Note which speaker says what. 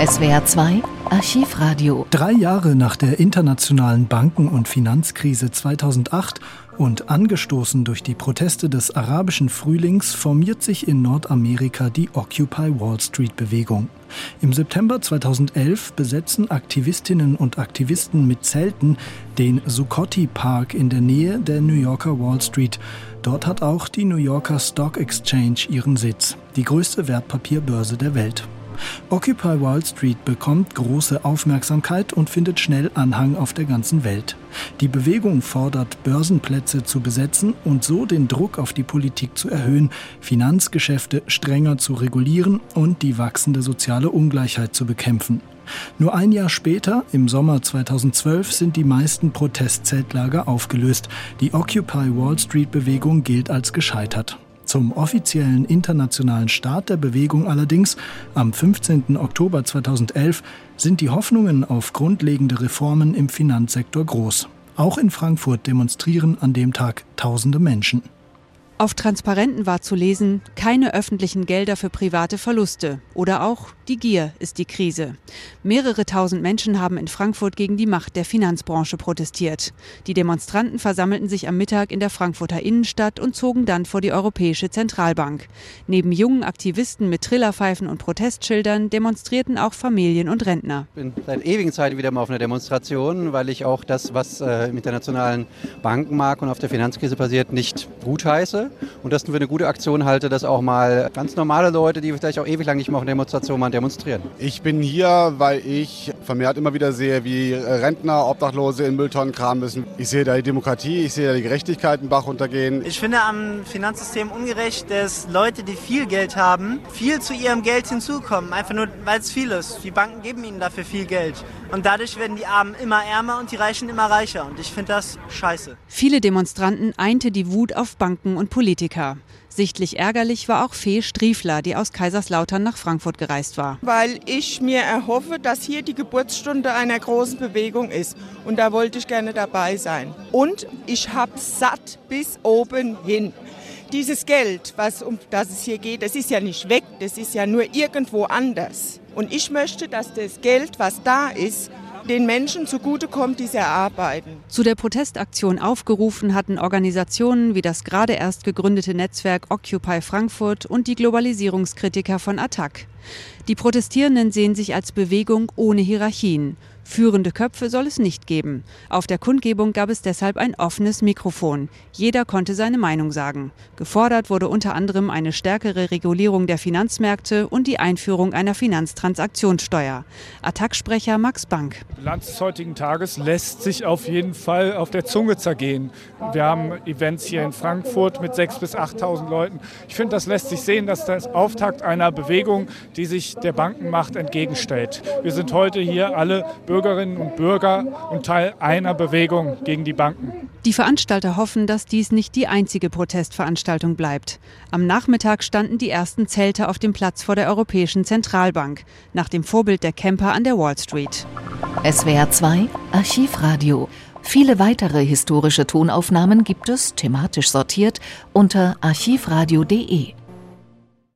Speaker 1: SWR 2 Archivradio.
Speaker 2: Drei Jahre nach der internationalen Banken- und Finanzkrise 2008 und angestoßen durch die Proteste des arabischen Frühlings formiert sich in Nordamerika die Occupy Wall Street Bewegung. Im September 2011 besetzen Aktivistinnen und Aktivisten mit Zelten den Zuccotti Park in der Nähe der New Yorker Wall Street. Dort hat auch die New Yorker Stock Exchange ihren Sitz, die größte Wertpapierbörse der Welt. Occupy Wall Street bekommt große Aufmerksamkeit und findet schnell Anhang auf der ganzen Welt. Die Bewegung fordert, Börsenplätze zu besetzen und so den Druck auf die Politik zu erhöhen, Finanzgeschäfte strenger zu regulieren und die wachsende soziale Ungleichheit zu bekämpfen. Nur ein Jahr später, im Sommer 2012, sind die meisten Protestzeltlager aufgelöst. Die Occupy Wall Street Bewegung gilt als gescheitert. Zum offiziellen internationalen Start der Bewegung allerdings am 15. Oktober 2011 sind die Hoffnungen auf grundlegende Reformen im Finanzsektor groß. Auch in Frankfurt demonstrieren an dem Tag tausende Menschen.
Speaker 3: Auf Transparenten war zu lesen, keine öffentlichen Gelder für private Verluste. Oder auch, die Gier ist die Krise. Mehrere tausend Menschen haben in Frankfurt gegen die Macht der Finanzbranche protestiert. Die Demonstranten versammelten sich am Mittag in der Frankfurter Innenstadt und zogen dann vor die Europäische Zentralbank. Neben jungen Aktivisten mit Trillerpfeifen und Protestschildern demonstrierten auch Familien und Rentner.
Speaker 4: Ich bin seit ewigen Zeiten wieder mal auf einer Demonstration, weil ich auch das, was äh, im internationalen Bankenmarkt und auf der Finanzkrise passiert, nicht gut und das für eine gute Aktion halte, dass auch mal ganz normale Leute, die vielleicht auch ewig lang nicht mehr auf einer Demonstration waren, demonstrieren.
Speaker 5: Ich bin hier, weil ich vermehrt immer wieder sehe, wie Rentner, Obdachlose in Mülltonnen kramen müssen. Ich sehe da die Demokratie, ich sehe da die Gerechtigkeit im Bach runtergehen.
Speaker 6: Ich finde am Finanzsystem ungerecht, dass Leute, die viel Geld haben, viel zu ihrem Geld hinzukommen. Einfach nur, weil es viel ist. Die Banken geben ihnen dafür viel Geld. Und dadurch werden die Armen immer ärmer und die Reichen immer reicher. Und ich finde das scheiße.
Speaker 3: Viele Demonstranten einte die Wut auf Banken und Politiker. Sichtlich ärgerlich war auch Fee Striefler, die aus Kaiserslautern nach Frankfurt gereist war.
Speaker 7: Weil ich mir erhoffe, dass hier die Geburtsstunde einer großen Bewegung ist. Und da wollte ich gerne dabei sein. Und ich habe satt bis oben hin. Dieses Geld, was, um das es hier geht, das ist ja nicht weg, das ist ja nur irgendwo anders. Und ich möchte, dass das Geld, was da ist, den Menschen zugutekommt, die sie erarbeiten.
Speaker 3: Zu der Protestaktion aufgerufen hatten Organisationen wie das gerade erst gegründete Netzwerk Occupy Frankfurt und die Globalisierungskritiker von Attac. Die Protestierenden sehen sich als Bewegung ohne Hierarchien. Führende Köpfe soll es nicht geben. Auf der Kundgebung gab es deshalb ein offenes Mikrofon. Jeder konnte seine Meinung sagen. Gefordert wurde unter anderem eine stärkere Regulierung der Finanzmärkte und die Einführung einer Finanztransaktionssteuer. Attacksprecher Max Bank.
Speaker 8: Bilanz des heutigen Tages lässt sich auf jeden Fall auf der Zunge zergehen. Wir haben Events hier in Frankfurt mit 6.000 bis 8.000 Leuten. Ich finde, das lässt sich sehen, dass das Auftakt einer Bewegung, die sich der Bankenmacht entgegenstellt. Wir sind heute hier alle Bürgerinnen und Bürger und Teil einer Bewegung gegen die Banken.
Speaker 3: Die Veranstalter hoffen, dass dies nicht die einzige Protestveranstaltung bleibt. Am Nachmittag standen die ersten Zelte auf dem Platz vor der Europäischen Zentralbank, nach dem Vorbild der Camper an der Wall Street.
Speaker 1: SWR 2 Archivradio. Viele weitere historische Tonaufnahmen gibt es, thematisch sortiert, unter archivradio.de.